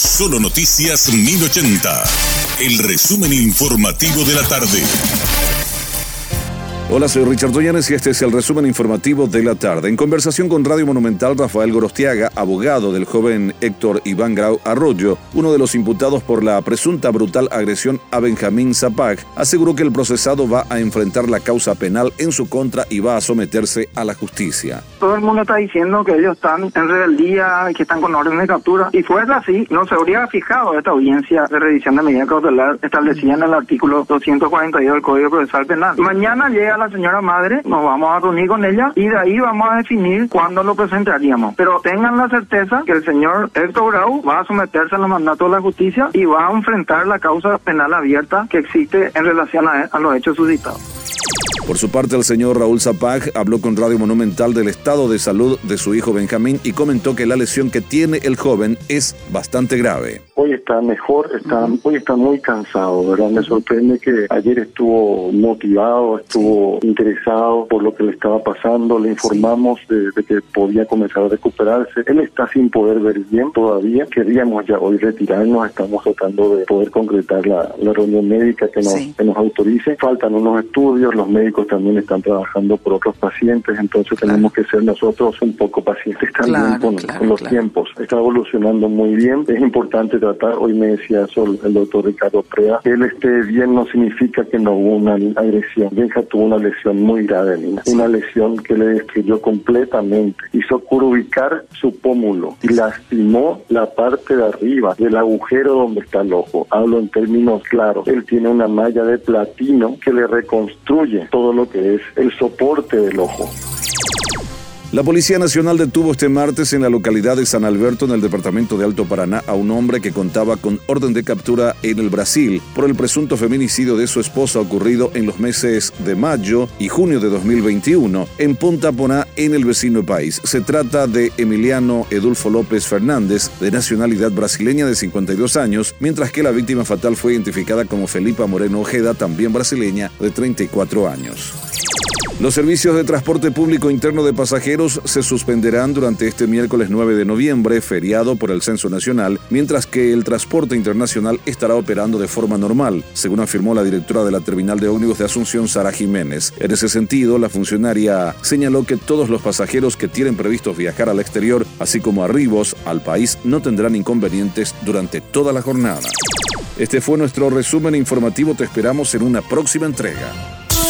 Solo Noticias 1080. El resumen informativo de la tarde. Hola, soy Richard Doyanes y este es el resumen informativo de la tarde. En conversación con Radio Monumental, Rafael Gorostiaga, abogado del joven Héctor Iván Grau Arroyo, uno de los imputados por la presunta brutal agresión a Benjamín Zapag, aseguró que el procesado va a enfrentar la causa penal en su contra y va a someterse a la justicia. Todo el mundo está diciendo que ellos están en rebeldía, que están con orden de captura. Y fuera así, no se habría fijado esta audiencia de revisión de medida cautelar establecida en el artículo 242 del Código Procesal Penal. Mañana llega la señora madre, nos vamos a reunir con ella y de ahí vamos a definir cuándo lo presentaríamos. Pero tengan la certeza que el señor Héctor Grau va a someterse a los mandatos de la justicia y va a enfrentar la causa penal abierta que existe en relación a, a los hechos suscitados. Por su parte, el señor Raúl Zapag habló con Radio Monumental del estado de salud de su hijo Benjamín y comentó que la lesión que tiene el joven es bastante grave. Hoy está mejor, está, hoy está muy cansado, ¿verdad? Me sorprende que ayer estuvo motivado, estuvo interesado por lo que le estaba pasando, le informamos de, que podía comenzar a recuperarse. Él está sin poder ver bien todavía, queríamos ya hoy retirarnos, estamos tratando de poder concretar la, reunión médica que nos, que nos autorice. Faltan unos estudios, los médicos también están trabajando por otros pacientes, entonces tenemos que ser nosotros un poco pacientes también con, los tiempos. Está evolucionando muy bien, es importante Hoy me decía eso el doctor Ricardo Prea. Que él esté bien no significa que no hubo una agresión. Benja tuvo una lesión muy grave, una lesión que le destruyó completamente. Hizo curvicar su pómulo y lastimó la parte de arriba del agujero donde está el ojo. Hablo en términos claros. Él tiene una malla de platino que le reconstruye todo lo que es el soporte del ojo. La Policía Nacional detuvo este martes en la localidad de San Alberto, en el departamento de Alto Paraná, a un hombre que contaba con orden de captura en el Brasil por el presunto feminicidio de su esposa ocurrido en los meses de mayo y junio de 2021 en Punta Poná, en el vecino país. Se trata de Emiliano Edulfo López Fernández, de nacionalidad brasileña de 52 años, mientras que la víctima fatal fue identificada como Felipa Moreno Ojeda, también brasileña, de 34 años. Los servicios de transporte público interno de pasajeros se suspenderán durante este miércoles 9 de noviembre, feriado por el Censo Nacional, mientras que el transporte internacional estará operando de forma normal, según afirmó la directora de la terminal de ómnibus de Asunción, Sara Jiménez. En ese sentido, la funcionaria señaló que todos los pasajeros que tienen previstos viajar al exterior, así como arribos al país, no tendrán inconvenientes durante toda la jornada. Este fue nuestro resumen informativo, te esperamos en una próxima entrega.